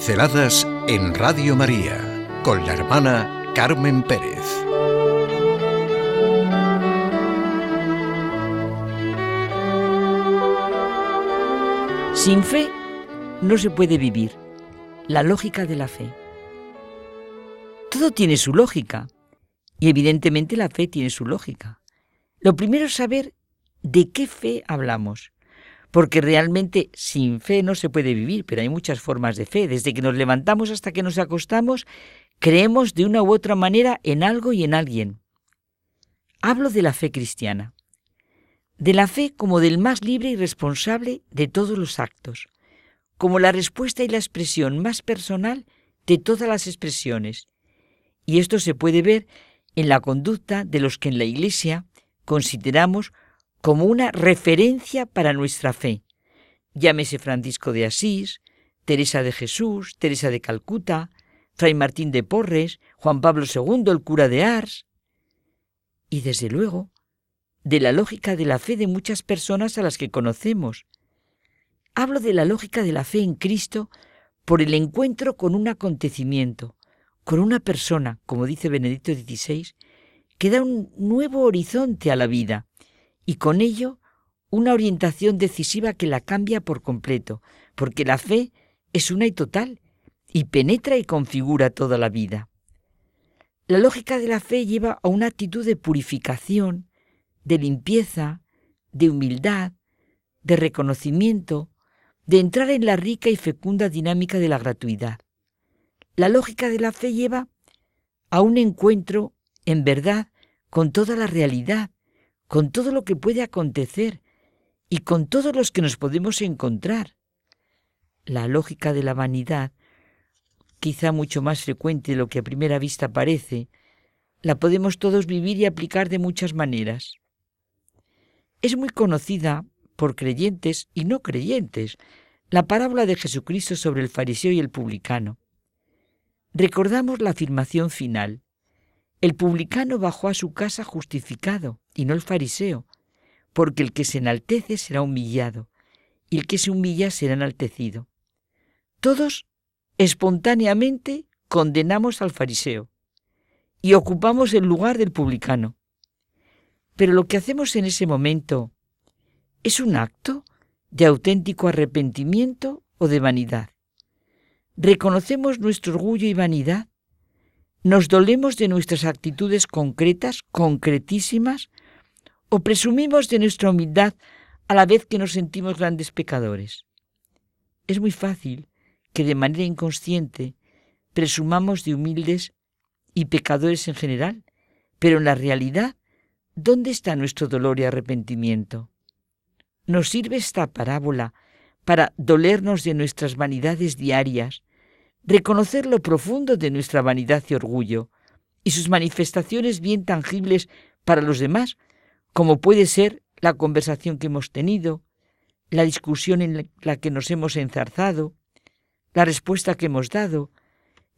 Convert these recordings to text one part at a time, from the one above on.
Pinceladas en Radio María con la hermana Carmen Pérez. Sin fe no se puede vivir. La lógica de la fe. Todo tiene su lógica y evidentemente la fe tiene su lógica. Lo primero es saber de qué fe hablamos porque realmente sin fe no se puede vivir, pero hay muchas formas de fe. Desde que nos levantamos hasta que nos acostamos, creemos de una u otra manera en algo y en alguien. Hablo de la fe cristiana, de la fe como del más libre y responsable de todos los actos, como la respuesta y la expresión más personal de todas las expresiones. Y esto se puede ver en la conducta de los que en la Iglesia consideramos como una referencia para nuestra fe. Llámese Francisco de Asís, Teresa de Jesús, Teresa de Calcuta, Fray Martín de Porres, Juan Pablo II, el cura de Ars. Y desde luego, de la lógica de la fe de muchas personas a las que conocemos. Hablo de la lógica de la fe en Cristo por el encuentro con un acontecimiento, con una persona, como dice Benedicto XVI, que da un nuevo horizonte a la vida, y con ello una orientación decisiva que la cambia por completo, porque la fe es una y total y penetra y configura toda la vida. La lógica de la fe lleva a una actitud de purificación, de limpieza, de humildad, de reconocimiento, de entrar en la rica y fecunda dinámica de la gratuidad. La lógica de la fe lleva a un encuentro, en verdad, con toda la realidad, con todo lo que puede acontecer y con todos los que nos podemos encontrar. La lógica de la vanidad, quizá mucho más frecuente de lo que a primera vista parece, la podemos todos vivir y aplicar de muchas maneras. Es muy conocida por creyentes y no creyentes la parábola de Jesucristo sobre el fariseo y el publicano. Recordamos la afirmación final. El publicano bajó a su casa justificado y no el fariseo, porque el que se enaltece será humillado y el que se humilla será enaltecido. Todos espontáneamente condenamos al fariseo y ocupamos el lugar del publicano. Pero lo que hacemos en ese momento es un acto de auténtico arrepentimiento o de vanidad. Reconocemos nuestro orgullo y vanidad ¿Nos dolemos de nuestras actitudes concretas, concretísimas? ¿O presumimos de nuestra humildad a la vez que nos sentimos grandes pecadores? Es muy fácil que de manera inconsciente presumamos de humildes y pecadores en general, pero en la realidad, ¿dónde está nuestro dolor y arrepentimiento? ¿Nos sirve esta parábola para dolernos de nuestras vanidades diarias, reconocer lo profundo de nuestra vanidad y orgullo, y sus manifestaciones bien tangibles para los demás, como puede ser la conversación que hemos tenido, la discusión en la que nos hemos enzarzado, la respuesta que hemos dado,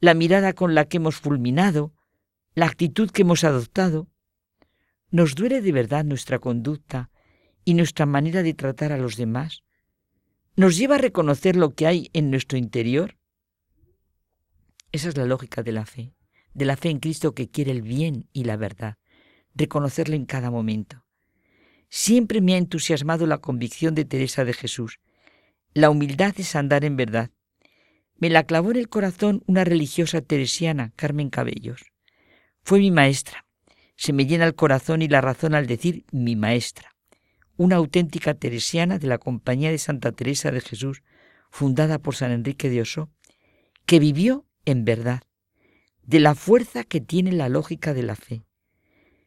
la mirada con la que hemos fulminado, la actitud que hemos adoptado. ¿Nos duele de verdad nuestra conducta y nuestra manera de tratar a los demás? ¿Nos lleva a reconocer lo que hay en nuestro interior? Esa es la lógica de la fe, de la fe en Cristo que quiere el bien y la verdad, reconocerle en cada momento. Siempre me ha entusiasmado la convicción de Teresa de Jesús. La humildad es andar en verdad. Me la clavó en el corazón una religiosa teresiana, Carmen Cabellos. Fue mi maestra. Se me llena el corazón y la razón al decir mi maestra. Una auténtica teresiana de la Compañía de Santa Teresa de Jesús, fundada por San Enrique de Osó, que vivió en verdad, de la fuerza que tiene la lógica de la fe.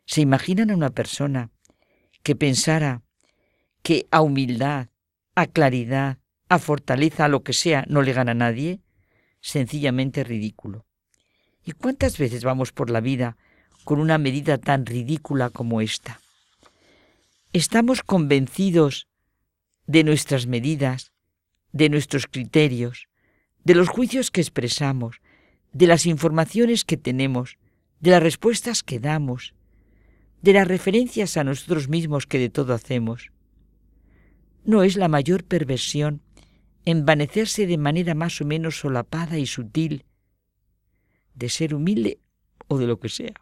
¿Se imaginan a una persona que pensara que a humildad, a claridad, a fortaleza, a lo que sea, no le gana a nadie? Sencillamente ridículo. ¿Y cuántas veces vamos por la vida con una medida tan ridícula como esta? Estamos convencidos de nuestras medidas, de nuestros criterios, de los juicios que expresamos, de las informaciones que tenemos, de las respuestas que damos, de las referencias a nosotros mismos que de todo hacemos. ¿No es la mayor perversión envanecerse de manera más o menos solapada y sutil, de ser humilde o de lo que sea.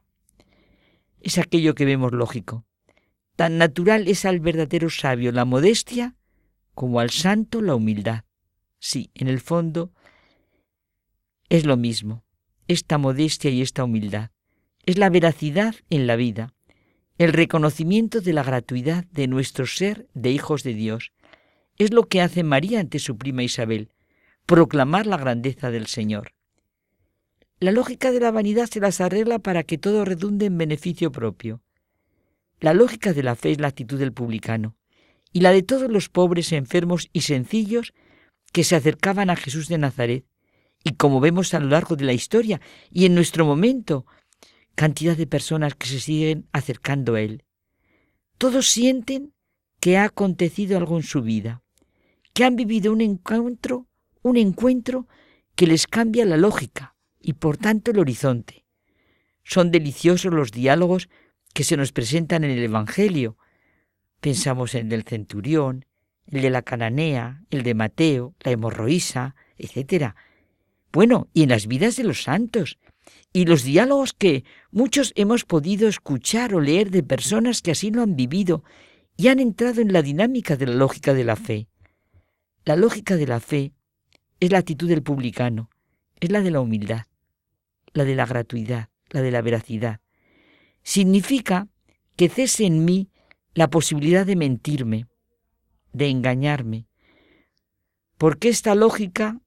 Es aquello que vemos lógico. Tan natural es al verdadero sabio la modestia como al santo la humildad. Sí, en el fondo es lo mismo, esta modestia y esta humildad. Es la veracidad en la vida, el reconocimiento de la gratuidad de nuestro ser de hijos de Dios. Es lo que hace María ante su prima Isabel, proclamar la grandeza del Señor. La lógica de la vanidad se las arregla para que todo redunde en beneficio propio. La lógica de la fe es la actitud del publicano y la de todos los pobres, enfermos y sencillos que se acercaban a Jesús de Nazaret. Y como vemos a lo largo de la historia y en nuestro momento, cantidad de personas que se siguen acercando a Él. Todos sienten que ha acontecido algo en su vida, que han vivido un encuentro, un encuentro que les cambia la lógica y por tanto el horizonte. Son deliciosos los diálogos que se nos presentan en el Evangelio. Pensamos en el del centurión, el de la cananea, el de Mateo, la hemorroísa, etc. Bueno, y en las vidas de los santos, y los diálogos que muchos hemos podido escuchar o leer de personas que así lo han vivido y han entrado en la dinámica de la lógica de la fe. La lógica de la fe es la actitud del publicano, es la de la humildad, la de la gratuidad, la de la veracidad. Significa que cese en mí la posibilidad de mentirme, de engañarme, porque esta lógica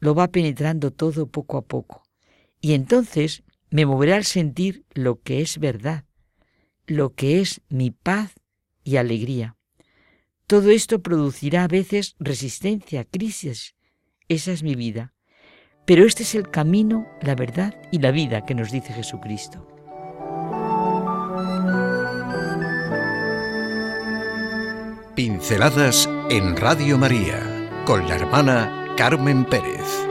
lo va penetrando todo poco a poco. Y entonces me moverá al sentir lo que es verdad, lo que es mi paz y alegría. Todo esto producirá a veces resistencia, crisis. Esa es mi vida. Pero este es el camino, la verdad y la vida que nos dice Jesucristo. Pinceladas en Radio María con la hermana Carmen Pérez.